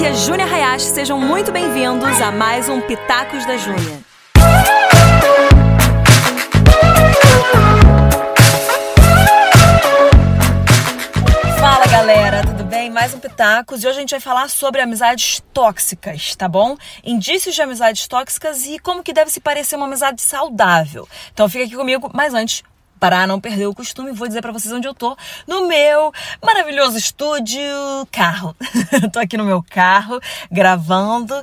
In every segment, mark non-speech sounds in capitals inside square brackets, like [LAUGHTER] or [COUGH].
aqui é Júnia Hayashi, sejam muito bem-vindos a mais um Pitacos da Júnia. Fala galera, tudo bem? Mais um Pitacos e hoje a gente vai falar sobre amizades tóxicas, tá bom? Indícios de amizades tóxicas e como que deve se parecer uma amizade saudável. Então fica aqui comigo, mas antes, para não perder o costume, vou dizer para vocês onde eu tô. No meu maravilhoso estúdio carro. [LAUGHS] tô aqui no meu carro gravando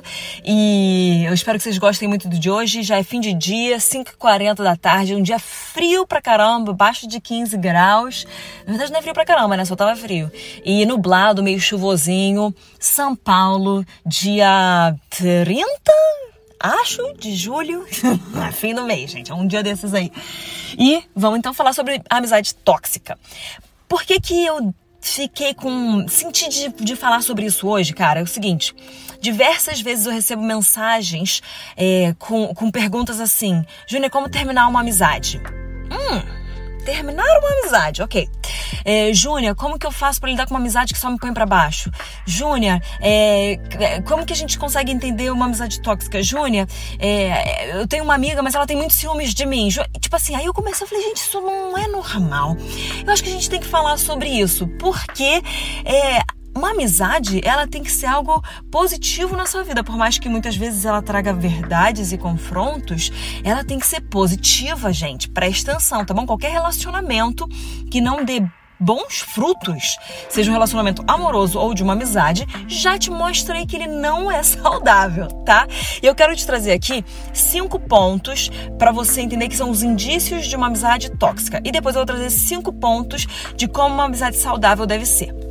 e eu espero que vocês gostem muito do de hoje. Já é fim de dia, 5h40 da tarde, um dia frio pra caramba, baixo de 15 graus. Na verdade não é frio pra caramba, né? Só tava frio. E nublado, meio chuvosinho. São Paulo, dia 30? Acho, de julho, [LAUGHS] fim do mês, gente, é um dia desses aí. E vamos então falar sobre amizade tóxica. Por que que eu fiquei com. senti de, de falar sobre isso hoje, cara? É o seguinte: diversas vezes eu recebo mensagens é, com, com perguntas assim: Júnior, como terminar uma amizade? Hum terminar uma amizade, ok. É, Júnior, como que eu faço para lidar com uma amizade que só me põe para baixo? Júnior, é, como que a gente consegue entender uma amizade tóxica? Júnior, é, eu tenho uma amiga, mas ela tem muitos ciúmes de mim. Tipo assim, aí eu comecei a falar, gente, isso não é normal. Eu acho que a gente tem que falar sobre isso, porque é, uma amizade, ela tem que ser algo positivo na sua vida, por mais que muitas vezes ela traga verdades e confrontos, ela tem que ser positiva, gente. Presta atenção, tá bom? Qualquer relacionamento que não dê bons frutos, seja um relacionamento amoroso ou de uma amizade, já te mostrei que ele não é [LAUGHS] saudável, tá? E eu quero te trazer aqui cinco pontos para você entender que são os indícios de uma amizade tóxica. E depois eu vou trazer cinco pontos de como uma amizade saudável deve ser.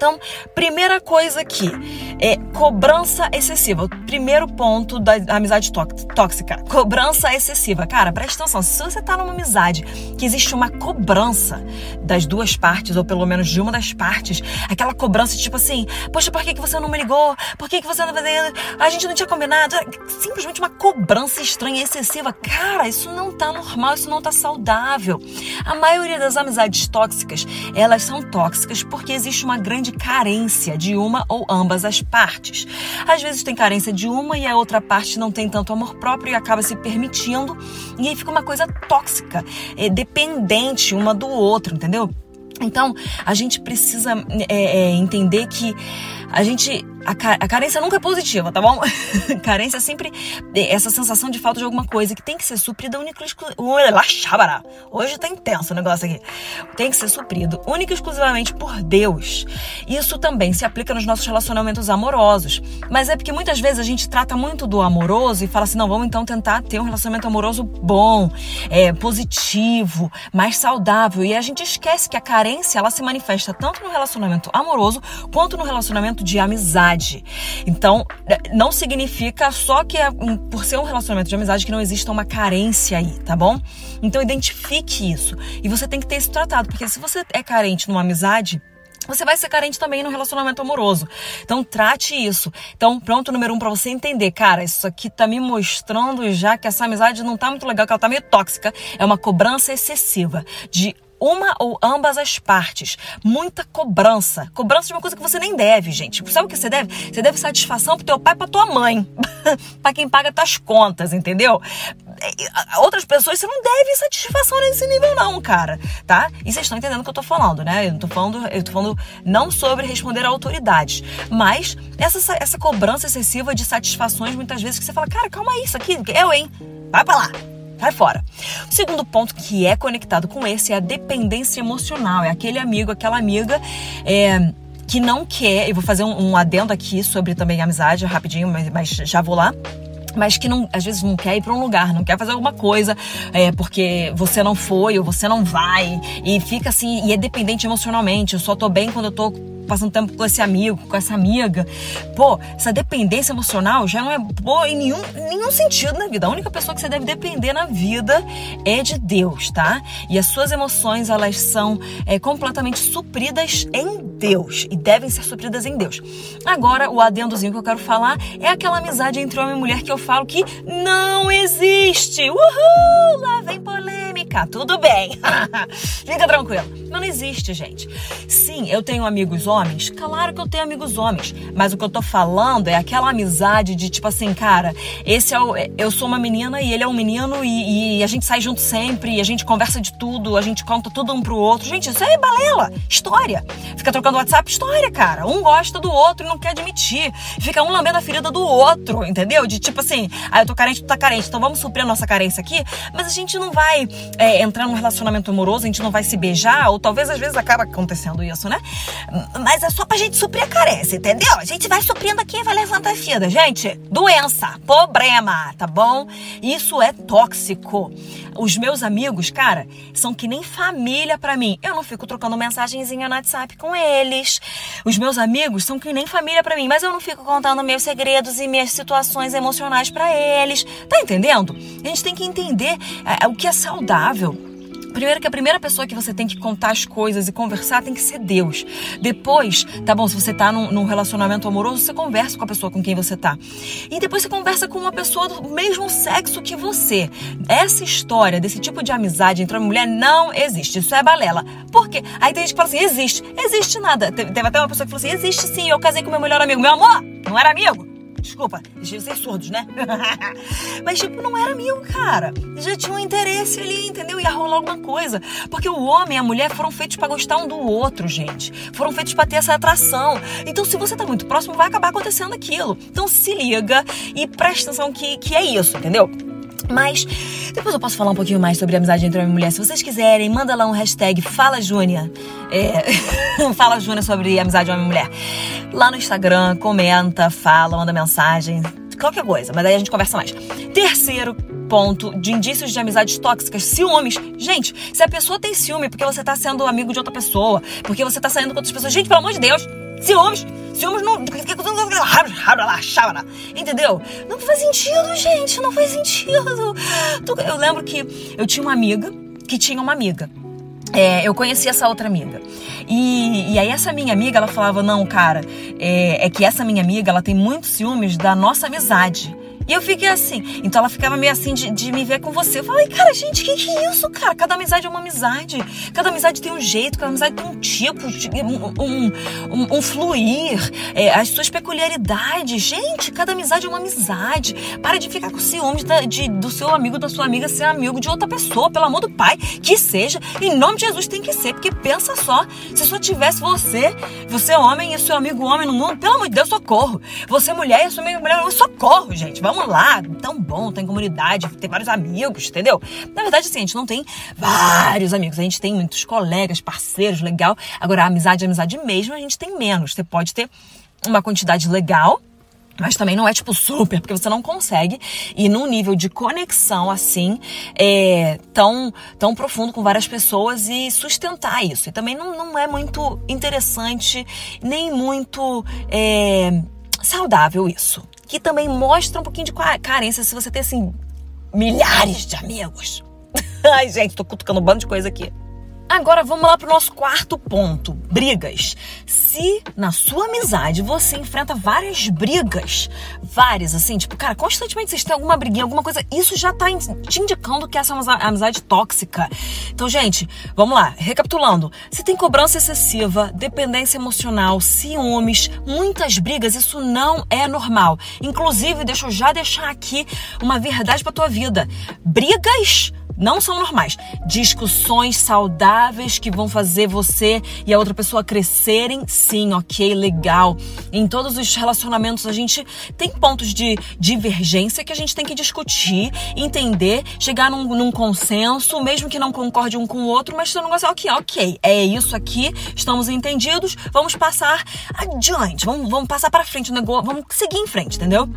Então, primeira coisa aqui é cobrança excessiva. Primeiro ponto da amizade tóxica, cobrança excessiva. Cara, presta atenção, se você tá numa amizade que existe uma cobrança das duas partes, ou pelo menos de uma das partes, aquela cobrança tipo assim, poxa, por que, que você não me ligou? Por que, que você não fazendo? A gente não tinha combinado. É simplesmente uma cobrança estranha, excessiva. Cara, isso não tá normal, isso não tá saudável. A maioria das amizades tóxicas, elas são tóxicas porque existe uma grande de carência de uma ou ambas as partes. Às vezes tem carência de uma e a outra parte não tem tanto amor próprio e acaba se permitindo, e aí fica uma coisa tóxica, é, dependente uma do outro, entendeu? Então, a gente precisa é, é, entender que a gente a, a, carência nunca é positiva, tá bom? [LAUGHS] carência é sempre essa sensação de falta de alguma coisa que tem que ser suprida única exclusivamente. Hoje tá intenso o negócio aqui. Tem que ser suprido única e exclusivamente por Deus. Isso também se aplica nos nossos relacionamentos amorosos. Mas é porque muitas vezes a gente trata muito do amoroso e fala assim: não, vamos então tentar ter um relacionamento amoroso bom, é, positivo, mais saudável. E a gente esquece que a carência ela se manifesta tanto no relacionamento amoroso quanto no relacionamento de amizade amizade. Então, não significa só que é por ser um relacionamento de amizade que não exista uma carência aí, tá bom? Então, identifique isso. E você tem que ter isso tratado, porque se você é carente numa amizade, você vai ser carente também no relacionamento amoroso. Então trate isso. Então, pronto, número um, para você entender, cara, isso aqui tá me mostrando já que essa amizade não tá muito legal, que ela tá meio tóxica. É uma cobrança excessiva de uma ou ambas as partes. Muita cobrança. Cobrança de uma coisa que você nem deve, gente. Sabe o que você deve? Você deve satisfação pro teu pai pra tua mãe. [LAUGHS] para quem paga tuas contas, entendeu? Outras pessoas você não deve satisfação nesse nível, não, cara. Tá? E vocês estão entendendo o que eu tô falando, né? Eu não tô falando, eu tô falando não sobre responder a autoridades, mas essa, essa cobrança excessiva de satisfações, muitas vezes, que você fala, cara, calma aí, isso aqui, eu, hein? Vai pra lá. Vai fora. O segundo ponto que é conectado com esse é a dependência emocional. É aquele amigo, aquela amiga. É, que não quer, eu vou fazer um, um adendo aqui sobre também amizade rapidinho, mas, mas já vou lá mas que não, às vezes não quer ir para um lugar, não quer fazer alguma coisa, é, porque você não foi ou você não vai, e fica assim, e é dependente emocionalmente. Eu só tô bem quando eu tô passando tempo com esse amigo, com essa amiga. Pô, essa dependência emocional já não é boa em nenhum, nenhum sentido na vida. A única pessoa que você deve depender na vida é de Deus, tá? E as suas emoções, elas são é, completamente supridas em Deus e devem ser supridas em Deus. Agora, o adendozinho que eu quero falar é aquela amizade entre homem e mulher que eu falo que não existe. Uhul! Lá vem polêmica tudo bem. [LAUGHS] Fica tranquilo. Não existe, gente. Sim, eu tenho amigos homens, claro que eu tenho amigos homens, mas o que eu tô falando é aquela amizade de tipo assim, cara, esse é o, eu sou uma menina e ele é um menino e, e a gente sai junto sempre, e a gente conversa de tudo, a gente conta tudo um pro outro. Gente, isso é balela, história. Fica trocando WhatsApp, história, cara. Um gosta do outro e não quer admitir. Fica um lambendo a ferida do outro, entendeu? De tipo assim, ah, eu tô carente, tu tá carente, então vamos suprir a nossa carência aqui, mas a gente não vai é, entrar num relacionamento amoroso, a gente não vai se beijar, ou talvez às vezes acaba acontecendo isso, né? Mas é só pra gente suprir a carência, entendeu? A gente vai suprindo aqui e vai levando a vida. Gente, doença, problema, tá bom? Isso é tóxico. Os meus amigos, cara, são que nem família para mim. Eu não fico trocando mensagenzinha no WhatsApp com eles. Os meus amigos são que nem família para mim, mas eu não fico contando meus segredos e minhas situações emocionais para eles. Tá entendendo? A gente tem que entender é, o que é saudável. Primeiro que a primeira pessoa que você tem que contar as coisas e conversar tem que ser Deus. Depois, tá bom, se você tá num, num, relacionamento amoroso, você conversa com a pessoa com quem você tá. E depois você conversa com uma pessoa do mesmo sexo que você. Essa história desse tipo de amizade entre uma mulher não existe. Isso é balela. Por quê? Aí tem gente que fala assim, existe. Existe nada. Teve até uma pessoa que falou assim, existe sim, eu casei com meu melhor amigo. Meu amor, não era amigo? Desculpa, ser surdos, né? [LAUGHS] Mas, tipo, não era amigo, cara. Já tinha um interesse ali, entendeu? Ia rolar alguma coisa. Porque o homem e a mulher foram feitos para gostar um do outro, gente. Foram feitos para ter essa atração. Então, se você tá muito próximo, vai acabar acontecendo aquilo. Então, se liga e presta atenção que, que é isso, entendeu? Mas depois eu posso falar um pouquinho mais sobre a amizade entre homem e mulher. Se vocês quiserem, manda lá um hashtag Fala Júnia. É, [LAUGHS] fala Júnia sobre amizade homem e mulher. Lá no Instagram, comenta, fala, manda mensagem, qualquer coisa. Mas aí a gente conversa mais. Terceiro ponto de indícios de amizades tóxicas, ciúmes. Gente, se a pessoa tem ciúme porque você tá sendo amigo de outra pessoa, porque você tá saindo com outras pessoas, gente, pelo amor de Deus, ciúmes. Ciúmes não. Entendeu? Não faz sentido, gente. Não faz sentido. Eu lembro que eu tinha uma amiga que tinha uma amiga. É, eu conheci essa outra amiga. E, e aí essa minha amiga, ela falava, não, cara, é, é que essa minha amiga, ela tem muitos ciúmes da nossa amizade. E eu fiquei assim. Então ela ficava meio assim de, de me ver com você. Eu falei, cara, gente, que que é isso, cara? Cada amizade é uma amizade. Cada amizade tem um jeito, cada amizade tem um tipo, um, um, um, fluir, é, as suas peculiaridades. Gente, cada amizade é uma amizade. Para de ficar com ciúmes da, de, do seu amigo, da sua amiga ser amigo de outra pessoa. Pelo amor do pai, que seja. Em nome de Jesus tem que ser. Porque pensa só, se só tivesse você, você homem e seu amigo homem no mundo, pelo amor de Deus, socorro. Você mulher e sua amiga mulher, socorro, gente. Vamos vamos lá, tão bom, tem comunidade, tem vários amigos, entendeu? Na verdade, assim, a gente não tem vários amigos, a gente tem muitos colegas, parceiros, legal. Agora, amizade, a amizade mesmo, a gente tem menos. Você pode ter uma quantidade legal, mas também não é tipo super, porque você não consegue ir num nível de conexão assim, é, tão, tão profundo com várias pessoas e sustentar isso. E também não, não é muito interessante, nem muito é, saudável isso que também mostra um pouquinho de carência se você tem, assim, milhares de amigos. [LAUGHS] Ai, gente, tô cutucando um bando de coisa aqui. Agora vamos lá pro nosso quarto ponto: brigas. Se na sua amizade você enfrenta várias brigas, várias, assim, tipo, cara, constantemente vocês têm alguma briguinha, alguma coisa, isso já tá te indicando que essa é uma amizade tóxica. Então, gente, vamos lá, recapitulando: se tem cobrança excessiva, dependência emocional, ciúmes, muitas brigas, isso não é normal. Inclusive, deixa eu já deixar aqui uma verdade pra tua vida: brigas não são normais. Discussões saudáveis que vão fazer você e a outra pessoa crescerem, sim, ok, legal. Em todos os relacionamentos a gente tem pontos de divergência que a gente tem que discutir, entender, chegar num, num consenso, mesmo que não concorde um com o outro, mas se não gostar, ok, ok, é isso aqui, estamos entendidos, vamos passar adiante, vamos, vamos passar para frente o negócio, vamos seguir em frente, entendeu?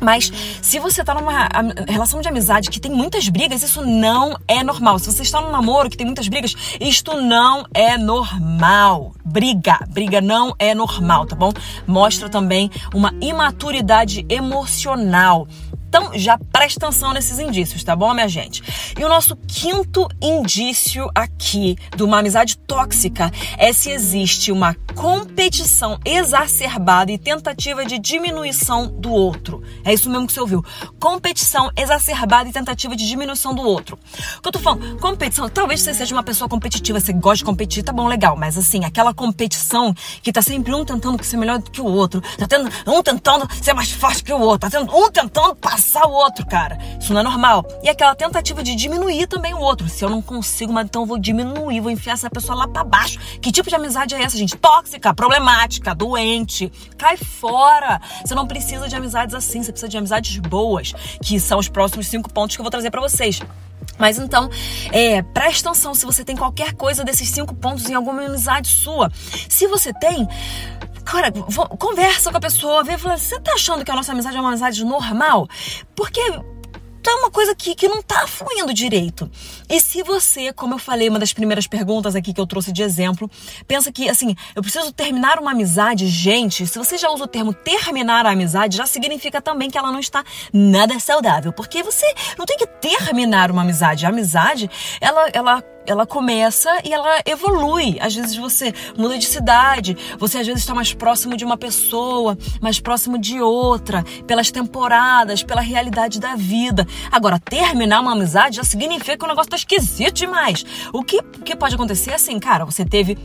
Mas se você tá numa relação de amizade que tem muitas brigas, isso não é normal. Se você está num namoro que tem muitas brigas, isto não é normal. Briga, briga não é normal, tá bom? Mostra também uma imaturidade emocional. Então já presta atenção nesses indícios, tá bom, minha gente? E o nosso quinto indício aqui de uma amizade tóxica é se existe uma competição exacerbada e tentativa de diminuição do outro. É isso mesmo que você ouviu. Competição exacerbada e tentativa de diminuição do outro. O que eu tô falando? Competição, talvez você seja uma pessoa competitiva, você gosta de competir, tá bom, legal, mas assim, aquela competição que tá sempre um tentando ser melhor do que o outro, tá tendo um tentando ser mais forte que o outro, tá tendo um tentando passar o outro, cara. Isso não é normal. E aquela tentativa de diminuir também o outro. Se eu não consigo, mas então eu vou diminuir, vou enfiar essa pessoa lá para baixo. Que tipo de amizade é essa, gente? Tóxica, problemática, doente. Cai fora. Você não precisa de amizades assim, você precisa de amizades boas, que são os próximos cinco pontos que eu vou trazer para vocês. Mas então, é, presta atenção se você tem qualquer coisa desses cinco pontos em alguma amizade sua. Se você tem, Cara, conversa com a pessoa, vê e fala: você tá achando que a nossa amizade é uma amizade normal? Porque tá uma coisa que, que não tá fluindo direito. E se você, como eu falei, uma das primeiras perguntas aqui que eu trouxe de exemplo, pensa que, assim, eu preciso terminar uma amizade, gente, se você já usa o termo terminar a amizade, já significa também que ela não está nada saudável. Porque você não tem que terminar uma amizade. A amizade, ela, ela ela começa e ela evolui. Às vezes você muda de cidade, você às vezes está mais próximo de uma pessoa, mais próximo de outra, pelas temporadas, pela realidade da vida. Agora, terminar uma amizade já significa que o negócio tá esquisito demais. O que, que pode acontecer é assim, cara, você teve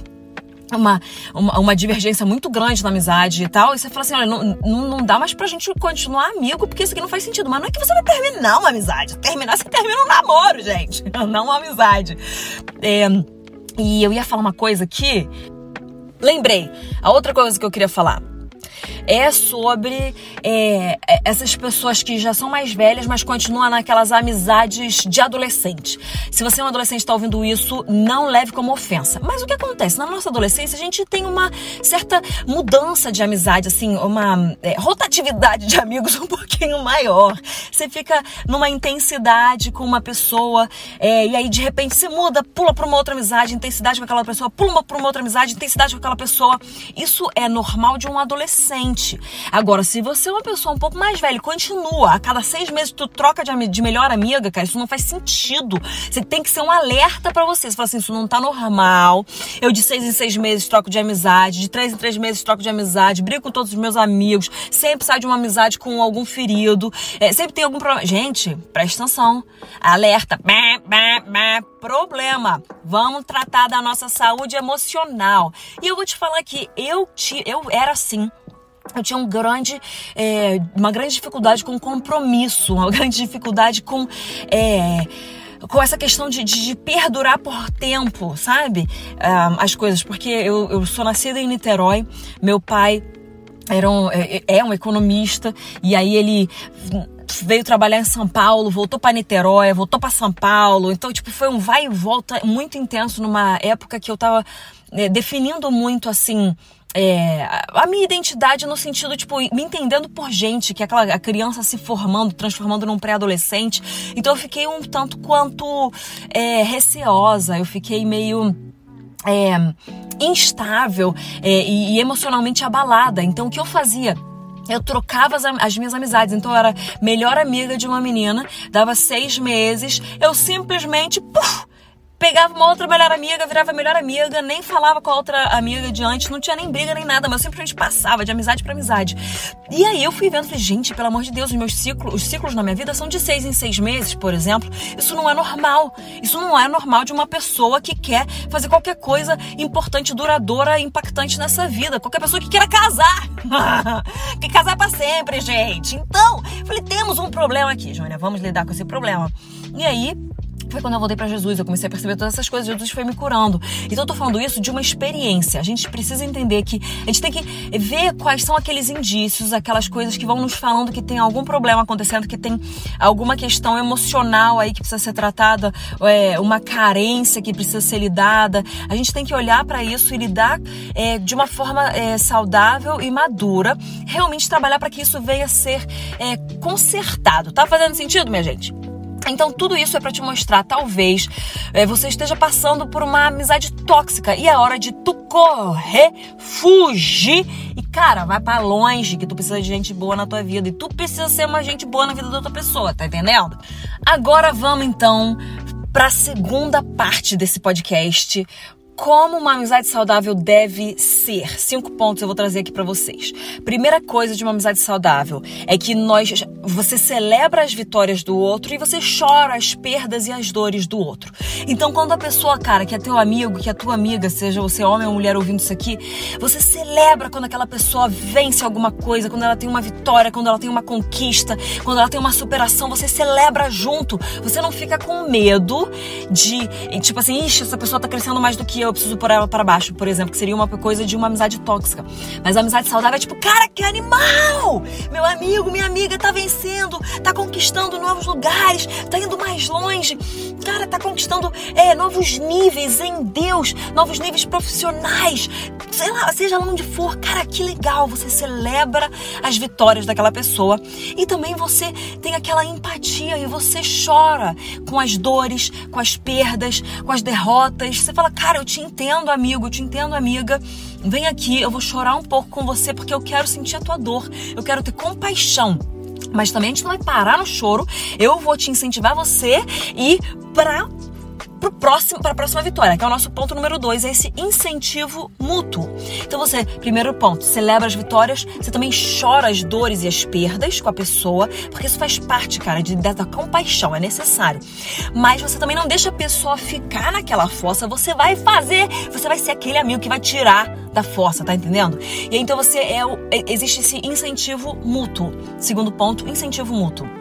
uma, uma, uma, divergência muito grande na amizade e tal, e você fala assim, olha, não, não, dá mais pra gente continuar amigo, porque isso aqui não faz sentido. Mas não é que você vai terminar uma amizade. Terminar, você termina um namoro, gente. [LAUGHS] Não uma amizade. É, e eu ia falar uma coisa aqui. Lembrei. A outra coisa que eu queria falar é sobre é, é, essas pessoas que já são mais velhas, mas continuam naquelas amizades de adolescente. Se você é um adolescente e está ouvindo isso, não leve como ofensa. Mas o que acontece? Na nossa adolescência, a gente tem uma certa mudança de amizade, assim, uma é, rotatividade de amigos um [LAUGHS] pouquinho maior. Você fica numa intensidade com uma pessoa, é, e aí de repente você muda, pula para uma outra amizade, intensidade com aquela pessoa, pula para uma outra amizade, intensidade com aquela pessoa. Isso é normal de um adolescente. Agora, se você é uma pessoa um pouco mais velha, continua, a cada seis meses tu troca de, de melhor amiga, cara, isso não faz sentido. Você tem que ser um alerta para você. Você fala assim, isso não tá normal. Eu de seis em seis meses troco de amizade, de três em três meses troco de amizade, brigo com todos os meus amigos, sempre sai de uma amizade com algum ferido, é, sempre tem algum problema. Gente, presta atenção. Alerta. Problema. Vamos tratar da nossa saúde emocional. E eu vou te falar que eu, te, eu era assim eu tinha um grande, é, uma grande dificuldade com compromisso, uma [LAUGHS] grande dificuldade com. É, com essa questão de, de, de, perdurar por tempo, sabe? Um, as coisas, porque eu, eu sou nascida em Niterói, meu pai era um, é, é um economista, e aí ele veio trabalhar em São Paulo, voltou para Niterói, voltou para São Paulo. Então, tipo, foi um vai e volta muito intenso numa época que eu tava é, definindo muito assim é, a minha identidade no sentido, tipo, me entendendo por gente, que é aquela a criança se formando, transformando num pré-adolescente. Então eu fiquei um tanto quanto é, receosa, eu fiquei meio. É, instável é, e, e emocionalmente abalada. Então o que eu fazia? eu trocava as, as, minhas amizades. Então eu era melhor amiga de uma menina, dava seis meses, eu simplesmente pegava uma outra melhor amiga, virava melhor amiga, nem falava com a outra amiga de antes, não tinha nem briga nem nada, mas eu simplesmente passava de amizade para amizade. E aí eu fui vendo, falei, gente, pelo amor de Deus, os meus ciclos, os ciclos na minha vida são de seis em seis meses, por exemplo. Isso não é normal. Isso não é normal de uma pessoa que quer fazer qualquer coisa importante, duradoura, impactante nessa vida. Qualquer pessoa que queira casar. [LAUGHS] que casar para sempre, gente. Então, falei, temos um problema aqui, Jônia, vamos lidar com esse problema. E aí, foi quando eu voltei para Jesus, eu comecei a perceber todas essas coisas, Jesus foi me curando. Então eu tô falando isso de uma experiência. A gente precisa entender que a gente tem que ver quais são aqueles indícios, aquelas coisas que vão nos falando que tem algum problema acontecendo, que tem alguma questão emocional aí que precisa ser tratada, é, uma carência que precisa ser lidada. A gente tem que olhar para isso e lidar é, de uma forma é, saudável e madura, realmente trabalhar para que isso venha a ser é, consertado. Tá fazendo sentido, minha gente? Então, tudo isso é para te mostrar, talvez é, você esteja passando por uma amizade tóxica e é hora de tu correr, fugir e, cara, vai para longe, que tu precisa de gente boa na tua vida e tu precisa ser uma gente boa na vida da outra pessoa, tá entendendo? Agora vamos então para a segunda parte desse podcast, como uma amizade saudável deve ser. Cinco pontos eu vou trazer aqui para vocês. Primeira coisa de uma amizade saudável é que nós você celebra as vitórias do outro e você chora as perdas e as dores do outro. Então, quando a pessoa, cara, que é teu amigo, que é tua amiga, seja você homem ou mulher ouvindo isso aqui, você celebra quando aquela pessoa vence alguma coisa, quando ela tem uma vitória, quando ela tem uma conquista, quando ela tem uma superação, você celebra junto. Você não fica com medo de, tipo assim, ixi, essa pessoa tá crescendo mais do que eu eu preciso pôr ela para baixo, por exemplo, que seria uma coisa de uma amizade tóxica. Mas a amizade saudável é tipo, cara, que animal! Meu amigo, minha amiga tá vencendo, tá conquistando novos lugares, tá indo mais longe, cara, tá conquistando é, novos níveis em Deus, novos níveis profissionais, sei lá, seja lá onde for, cara, que legal! Você celebra as vitórias daquela pessoa e também você tem aquela empatia e você chora com as dores, com as perdas, com as derrotas. Você fala, cara, eu te te entendo, amigo, te entendo, amiga. Vem aqui, eu vou chorar um pouco com você porque eu quero sentir a tua dor. Eu quero ter compaixão. Mas também a gente não vai parar no choro. Eu vou te incentivar você e para pro próximo, para a próxima vitória, que é o nosso ponto número dois, é esse incentivo mútuo. Então você, primeiro ponto, celebra as vitórias, você também chora as dores e as perdas com a pessoa, porque isso faz parte, cara, de, da compaixão, é necessário. Mas você também não deixa a pessoa ficar naquela fossa, você vai fazer, você vai ser aquele amigo que vai tirar da fossa, tá entendendo? E aí, então você é, é existe esse incentivo mútuo. Segundo ponto, incentivo mútuo.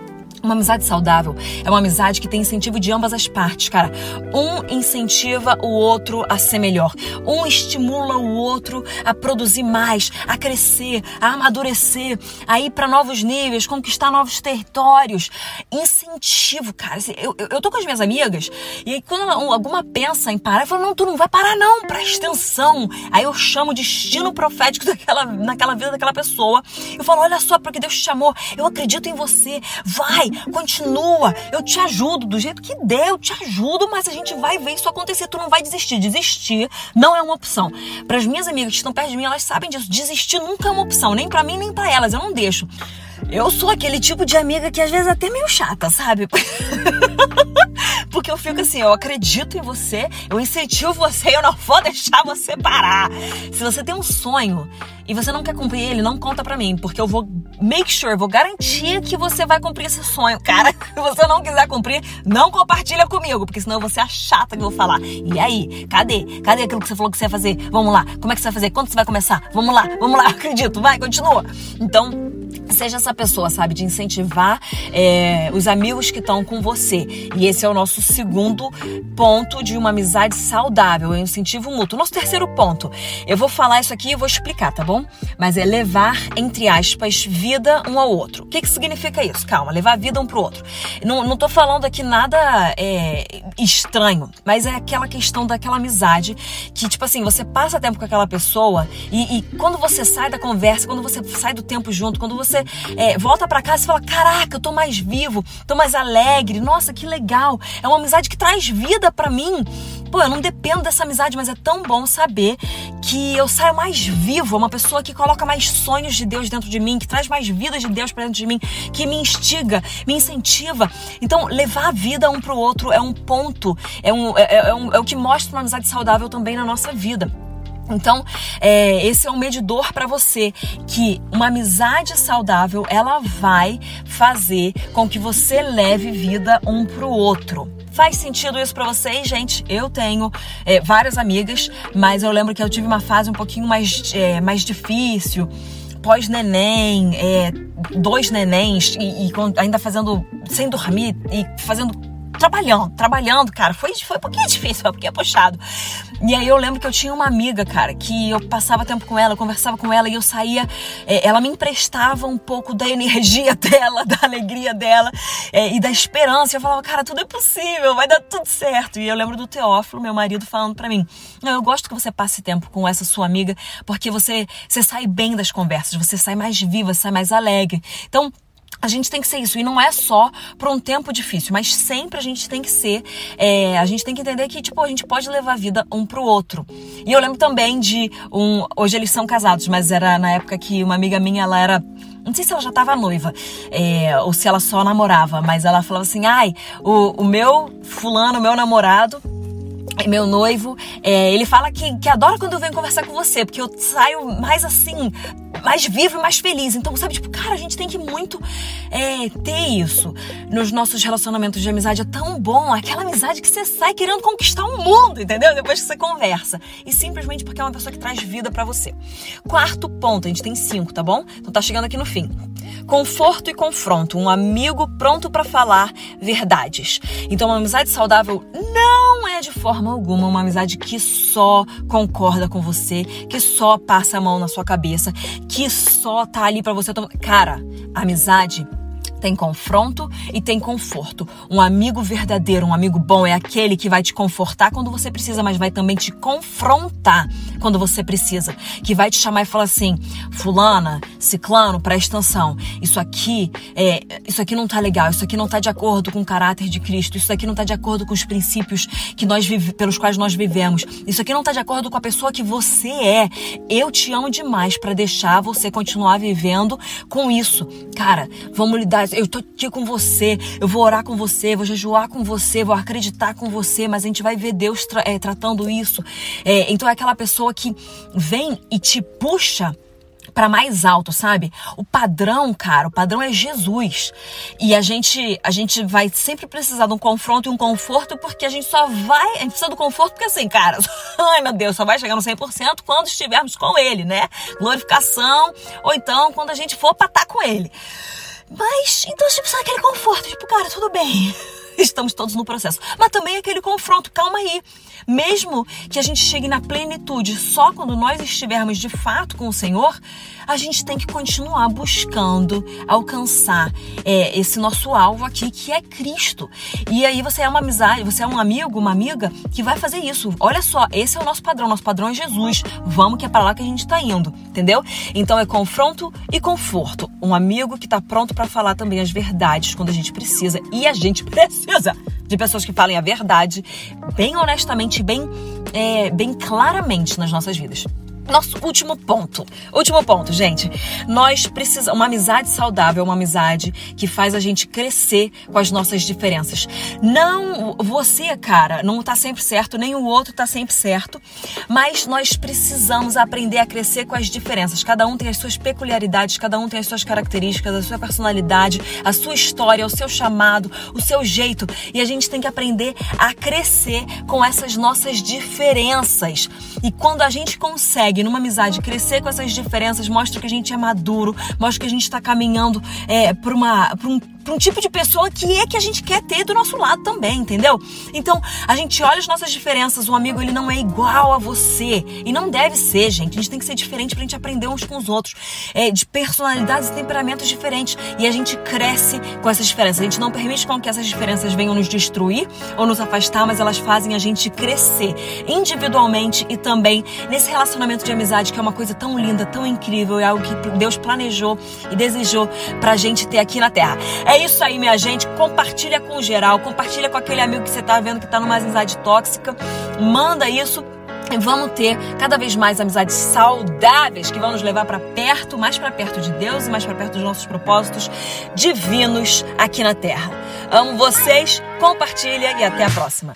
Uma amizade saudável é uma amizade que tem incentivo de ambas as partes, cara. Um incentiva o outro a ser melhor. Um estimula o outro a produzir mais, a crescer, a amadurecer, a ir para novos níveis, conquistar novos territórios. Incentivo, cara. Assim, eu, eu, eu tô com as minhas amigas e aí quando alguma pensa em parar, eu falo, não, tu não vai parar não, presta atenção. Aí eu chamo o destino profético [LAUGHS] daquela, naquela vida daquela pessoa. Eu falo, olha só porque Deus te chamou. Eu acredito em você. Vai, continua, eu te ajudo do jeito que der, eu te ajudo, mas a gente vai ver isso acontecer. Tu não vai desistir. Desistir não é uma opção. Para as minhas amigas que estão perto de mim, elas sabem disso. Desistir nunca é uma opção, nem para mim, nem para elas. Eu não deixo. Eu sou aquele tipo de amiga que às vezes é até meio chata, sabe? [LAUGHS] [LAUGHS] Porque eu fico assim, eu acredito em você, eu incentivo você, eu não vou deixar você parar. Se você tem um sonho e você não quer cumprir ele, não conta pra mim, porque eu vou make sure, vou garantir que você vai cumprir esse sonho. Cara, [LAUGHS] se você não quiser cumprir, não compartilha comigo, porque senão eu vou ser a chata que eu vou falar. E aí, cadê? Cadê aquilo que você falou que você ia fazer? Vamos lá, como é que você vai fazer? Quando você vai começar? Vamos lá, vamos lá, eu [LAUGHS] acredito, vai, continua. Então, seja essa pessoa, sabe, de incentivar é, os amigos que estão com você. E esse é o nosso segundo ponto de uma amizade saudável, é um incentivo mútuo. Nosso terceiro ponto, eu vou falar isso aqui e vou explicar, tá bom? Mas é levar, entre aspas, vida um ao outro. O que, que significa isso? Calma, levar vida um pro outro. Não, não tô falando aqui nada é, estranho, mas é aquela questão daquela amizade que, tipo assim, você passa tempo com aquela pessoa e, e quando você sai da conversa, quando você sai do tempo junto, quando você é, volta para casa e fala: Caraca, eu tô mais vivo, tô mais alegre, nossa, que legal. É uma amizade que traz vida para mim. Pô, eu não dependo dessa amizade, mas é tão bom saber que eu saio mais vivo, uma pessoa que coloca mais sonhos de Deus dentro de mim, que traz mais vida de Deus para dentro de mim, que me instiga, me incentiva. Então, levar a vida um pro outro é um ponto, é, um, é, é, um, é o que mostra uma amizade saudável também na nossa vida. Então, é, esse é um medidor para você que uma amizade saudável ela vai fazer com que você leve vida um pro outro. Faz sentido isso para vocês, gente? Eu tenho é, várias amigas, mas eu lembro que eu tive uma fase um pouquinho mais, é, mais difícil pós-neném, é, dois nenéns e, e, ainda fazendo sem dormir e fazendo trabalhando, trabalhando, cara. Foi, foi um pouquinho [LAUGHS] difícil, foi um pouquinho puxado. E aí eu lembro que eu tinha uma amiga, cara, que eu passava tempo com ela, eu conversava com ela e eu saía, é, ela me emprestava um pouco da [LAUGHS] energia dela, da alegria dela é, e da esperança. Eu falava, cara, tudo é possível, vai dar tudo certo. E eu lembro do Teófilo, meu marido, falando para mim: Não, eu gosto que você passe tempo com essa sua amiga, porque você, você sai bem das conversas, você sai mais viva, sai mais alegre. Então, a gente tem que ser isso. E não é só por um tempo difícil, mas sempre a gente tem que ser. É, a gente tem que entender que, tipo, a gente pode levar a vida um pro outro. E eu lembro também de um. Hoje eles são casados, mas era na época que uma amiga minha, ela era. Não sei se ela já estava noiva, é, ou se ela só namorava, mas ela falava assim: ai, o, o meu fulano, o meu namorado, meu noivo, é, ele fala que, que adora quando eu venho conversar com você, porque eu saio mais assim, mais vivo e mais feliz. Então, sabe, tipo, cara, a gente tem que muito é, ter isso nos nossos relacionamentos de amizade. É tão bom, aquela amizade que você sai querendo conquistar o mundo, entendeu? Depois que você conversa. E simplesmente porque é uma pessoa que traz vida para você. Quarto ponto, a gente tem cinco, tá bom? Então tá chegando aqui no fim. Conforto e confronto, um amigo pronto para falar verdades. Então, uma amizade saudável não é de forma alguma uma amizade que só concorda com você, que só passa a mão na sua cabeça, que só tá ali para você. Cara, amizade tem confronto e tem conforto. Um amigo verdadeiro, um amigo bom é aquele que vai te confortar quando você precisa, mas vai também te confrontar quando você precisa. Que vai te chamar e falar assim: Fulana, Ciclano, presta atenção. Isso aqui, é, isso aqui não tá legal, isso aqui não tá de acordo com o caráter de Cristo, isso aqui não tá de acordo com os princípios que nós vive, pelos quais nós vivemos. Isso aqui não tá de acordo com a pessoa que você é. Eu te amo demais para deixar você continuar vivendo com isso. Cara, vamos lidar eu tô aqui com você, eu vou orar com você, vou jejuar com você, vou acreditar com você, mas a gente vai ver Deus tra é, tratando isso. É, então é aquela pessoa que vem e te puxa para mais alto, sabe? O padrão, cara, o padrão é Jesus. E a gente, a gente vai sempre precisar de um confronto e um conforto, porque a gente só vai, a gente precisa do conforto porque assim, cara, [LAUGHS] ai meu Deus, só vai chegar no 100% quando estivermos com ele, né? Glorificação, ou então quando a gente for para estar tá com ele. Mas, então, tipo, sabe aquele conforto? Tipo, cara, tudo bem. [LAUGHS] Estamos todos no processo. Mas também aquele confronto, calma aí. Mesmo que a gente chegue na plenitude só quando nós estivermos de fato com o Senhor, a gente tem que continuar buscando alcançar é, esse nosso alvo aqui, que é Cristo. E aí você é uma amizade, você é um amigo, uma amiga que vai fazer isso. Olha só, esse é o nosso padrão, nosso padrão é Jesus. Vamos que é para lá que a gente está indo, entendeu? Então é confronto e conforto. Um amigo que está pronto para falar também as verdades quando a gente precisa. E a gente precisa de pessoas que falem a verdade bem honestamente, bem, é, bem claramente nas nossas vidas. Nosso último ponto. Último ponto, gente. Nós precisamos. Uma amizade saudável é uma amizade que faz a gente crescer com as nossas diferenças. Não. Você, cara, não tá sempre certo, nem o outro tá sempre certo. Mas nós precisamos aprender a crescer com as diferenças. Cada um tem as suas peculiaridades, cada um tem as suas características, a sua personalidade, a sua história, o seu chamado, o seu jeito. E a gente tem que aprender a crescer com essas nossas diferenças. E quando a gente consegue consegue, numa amizade, crescer com essas diferenças, mostra que a gente é maduro, mostra que a gente está caminhando é, para um para um tipo de pessoa que é que a gente quer ter do nosso lado também, entendeu? Então, a gente olha as nossas diferenças, o amigo ele não é igual a você e não deve ser, gente. A gente tem que ser diferente pra gente aprender uns com os outros, é, de personalidades e temperamentos diferentes e a gente cresce com essas diferenças. A gente não permite com que essas diferenças venham nos destruir ou nos afastar, mas elas fazem a gente crescer individualmente e também nesse relacionamento de amizade que é uma coisa tão linda, tão incrível, é algo que Deus planejou e desejou pra gente ter aqui na Terra. É é isso aí, minha gente. Compartilha com geral, compartilha com aquele amigo que você tá vendo que tá numa amizade tóxica. Manda isso e vamos ter cada vez mais amizades saudáveis que vão nos levar para perto, mais para perto de Deus e mais para perto dos nossos propósitos divinos aqui na Terra. Amo vocês, compartilha e até a próxima.